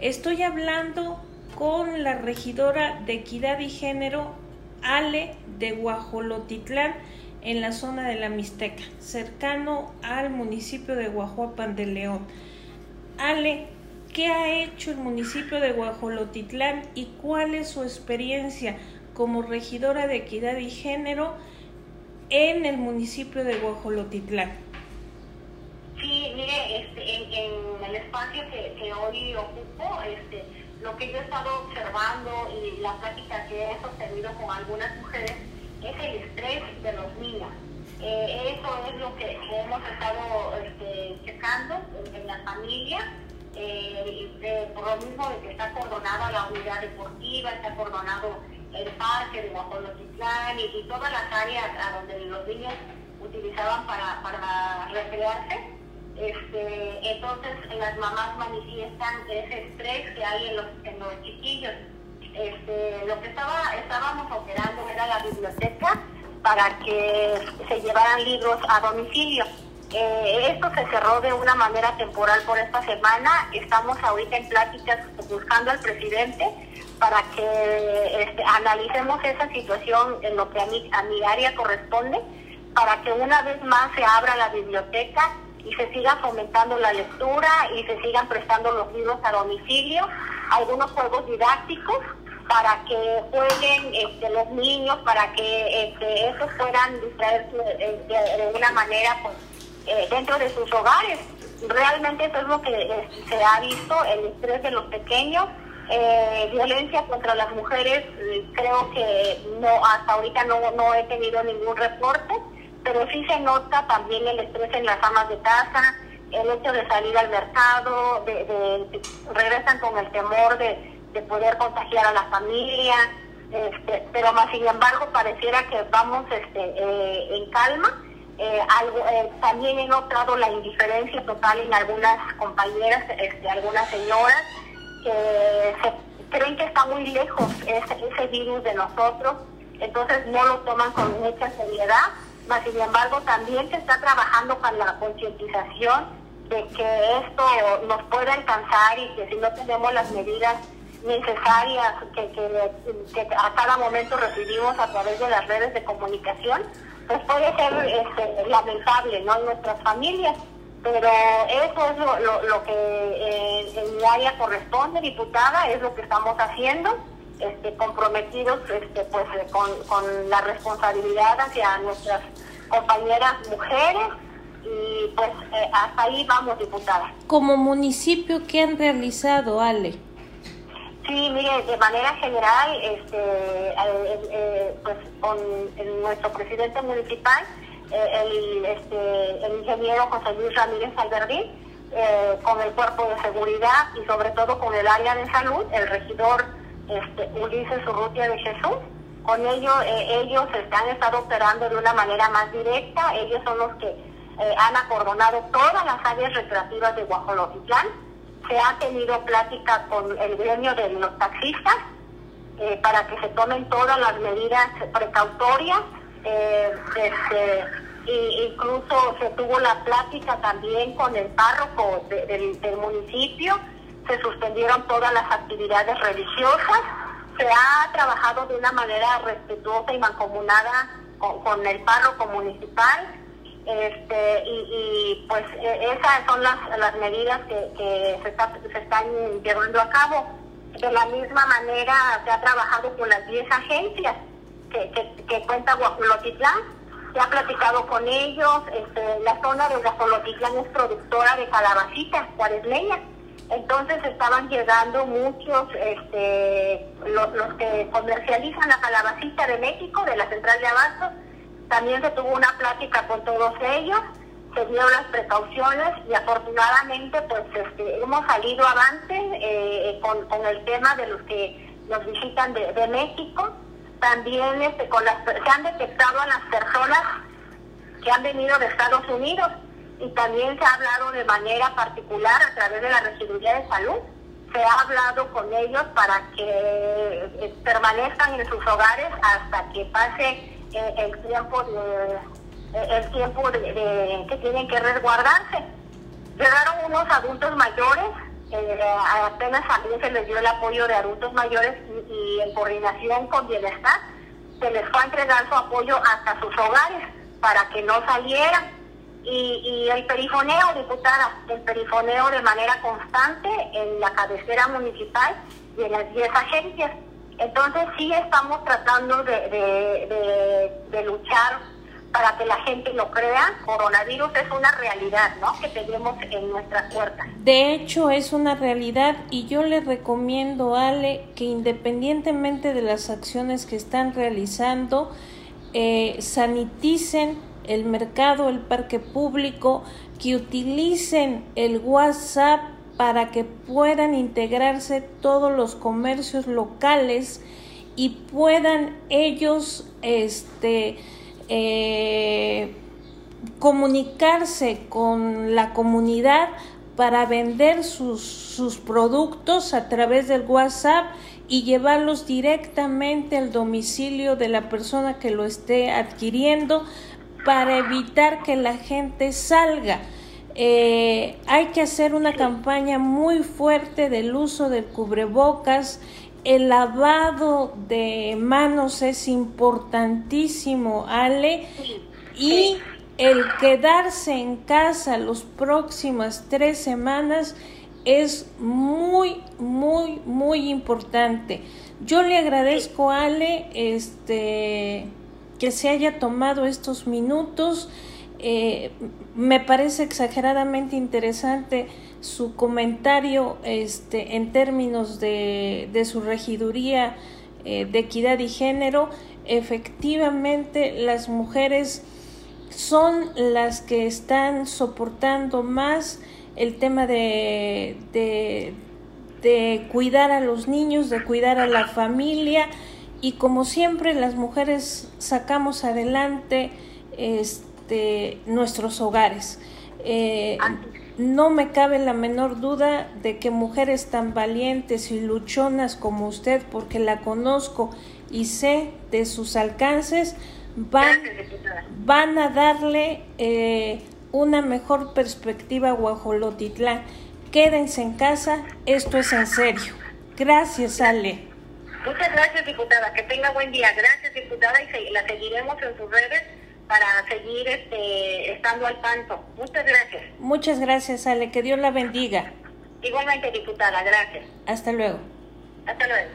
Estoy hablando con la regidora de Equidad y Género, Ale de Guajolotitlán, en la zona de la Mixteca, cercano al municipio de Guajuapan de León. Ale, ¿qué ha hecho el municipio de Guajolotitlán y cuál es su experiencia como regidora de Equidad y Género en el municipio de Guajolotitlán? Sí, mire, este, en, el espacio que, hoy ocupo, este, lo que yo he estado observando y la práctica que he sostenido con algunas mujeres es el estrés de los niños. Eh, eso es lo que, hemos estado este, checando en, la familia, eh, por lo mismo de que está acordonada la unidad deportiva, está acordonado el parque de Guajolotitlán y, y todas las áreas a donde los niños utilizaban para, para recrearse este, entonces las mamás manifiestan ese estrés que hay en los, en los chiquillos. Este, lo que estaba, estábamos operando era la biblioteca para que se llevaran libros a domicilio. Eh, esto se cerró de una manera temporal por esta semana. Estamos ahorita en pláticas buscando al presidente para que este, analicemos esa situación en lo que a mi, a mi área corresponde, para que una vez más se abra la biblioteca y se siga fomentando la lectura y se sigan prestando los libros a domicilio, algunos juegos didácticos para que jueguen este, los niños, para que este, esos puedan distraerse de, una manera pues, eh, dentro de sus hogares. Realmente eso es lo que eh, se ha visto, el estrés de los pequeños, eh, violencia contra las mujeres, creo que no hasta ahorita no, no he tenido ningún reporte pero sí se nota también el estrés en las amas de casa, el hecho de salir al mercado, de, regresan con el temor de, poder contagiar a la familia, este, pero más sin embargo pareciera que vamos este, eh, en calma. Eh, eh, también he notado la indiferencia total en algunas compañeras, este, algunas señoras, que se, creen que está muy lejos ese, ese virus de nosotros, entonces no lo toman con mucha seriedad sin embargo, también se está trabajando con la concientización de que esto nos puede alcanzar y que si no tenemos las medidas necesarias que, a cada momento recibimos a través de las redes de comunicación, pues puede ser este, lamentable ¿no? en nuestras familias. Pero eso es lo, lo, que eh, en mi área corresponde, diputada, es lo que estamos haciendo, este, comprometidos este, pues, con, con la responsabilidad hacia nuestras compañeras mujeres y pues eh, hasta ahí vamos, diputada. Como municipio, ¿qué han realizado, Ale? Sí, mire, de manera general, este, eh, pues con nuestro presidente municipal, eh, el, este, el ingeniero José Luis Ramírez Alberdín, con el cuerpo de seguridad y sobre todo con el área de salud, el regidor este, Ulises Urrutia de Jesús, con ello, eh, ellos han estado operando de una manera más directa, ellos son los que eh, han acordonado todas las áreas recreativas de Guajolotitlán. Se ha tenido plática con el gremio de los taxistas eh, para que se tomen todas las medidas precautorias. Este, incluso se tuvo la plática también con el párroco del municipio, se suspendieron todas las actividades religiosas. Se ha trabajado de una manera respetuosa y mancomunada con, el párroco municipal. Este, y, pues e, esas son las, las medidas que, se, se, están llevando a cabo. De la misma manera se ha trabajado con las 10 agencias que, que, que cuenta Guajolotitlán, se ha platicado con ellos, este, la zona de Guajolotitlán es productora de calabacitas cuaresmeñas entonces estaban llegando muchos, este, los, que comercializan la calabacita de México, de la central de abasto. También se tuvo una plática con todos ellos, se dieron las precauciones y afortunadamente pues este, hemos salido avante eh, con, el tema de los que nos visitan de, México. También este, se han detectado a las personas que han venido de Estados Unidos y también se ha hablado de manera particular a través de la Regiduría de Salud. Se ha hablado con ellos para que eh, permanezcan en sus hogares hasta que pase eh, el tiempo de eh, el tiempo de, que tienen que resguardarse. Llegaron unos adultos mayores Eh, apenas también se les dio el apoyo de adultos mayores y, en coordinación con bienestar se les fue a entregar su apoyo hasta sus hogares para que no salieran. Y, y el perifoneo, diputada, el perifoneo de manera constante en la cabecera municipal y en las 10 agencias. Entonces sí estamos tratando de, de luchar para que la gente lo crea, coronavirus es una realidad, ¿no? Que tenemos en nuestras puertas. De hecho, es una realidad y yo le recomiendo, Ale, que independientemente de las acciones que están realizando, eh, saniticen el mercado, el parque público, que utilicen el WhatsApp para que puedan integrarse todos los comercios locales y puedan ellos, este, eh, comunicarse con la comunidad para vender sus, sus, productos a través del WhatsApp y llevarlos directamente al domicilio de la persona que lo esté adquiriendo para evitar que la gente salga. Eh, hay que hacer una campaña muy fuerte del uso del cubrebocas el lavado de manos es importantísimo, Ale, y el quedarse en casa las próximas tres semanas es muy, muy, muy importante. Yo le agradezco, Ale, este, que se haya tomado estos minutos. Eh, me parece exageradamente interesante su comentario este, en términos de, de su regiduría eh, de equidad y género, efectivamente las mujeres son las que están soportando más el tema de, de, de, cuidar a los niños, de cuidar a la familia y como siempre las mujeres sacamos adelante este, nuestros hogares. Eh, no me cabe la menor duda de que mujeres tan valientes y luchonas como usted, porque la conozco y sé de sus alcances, van, van a darle eh, una mejor perspectiva a Guajolotitlán. Quédense en casa, esto es en serio. Gracias, Ale. Muchas gracias, diputada. Que tenga buen día. Gracias, diputada, y la seguiremos en sus redes para seguir este, estando al tanto. Muchas gracias. Muchas gracias, Ale. Que Dios la bendiga. Igualmente, diputada. Gracias. Hasta luego. Hasta luego.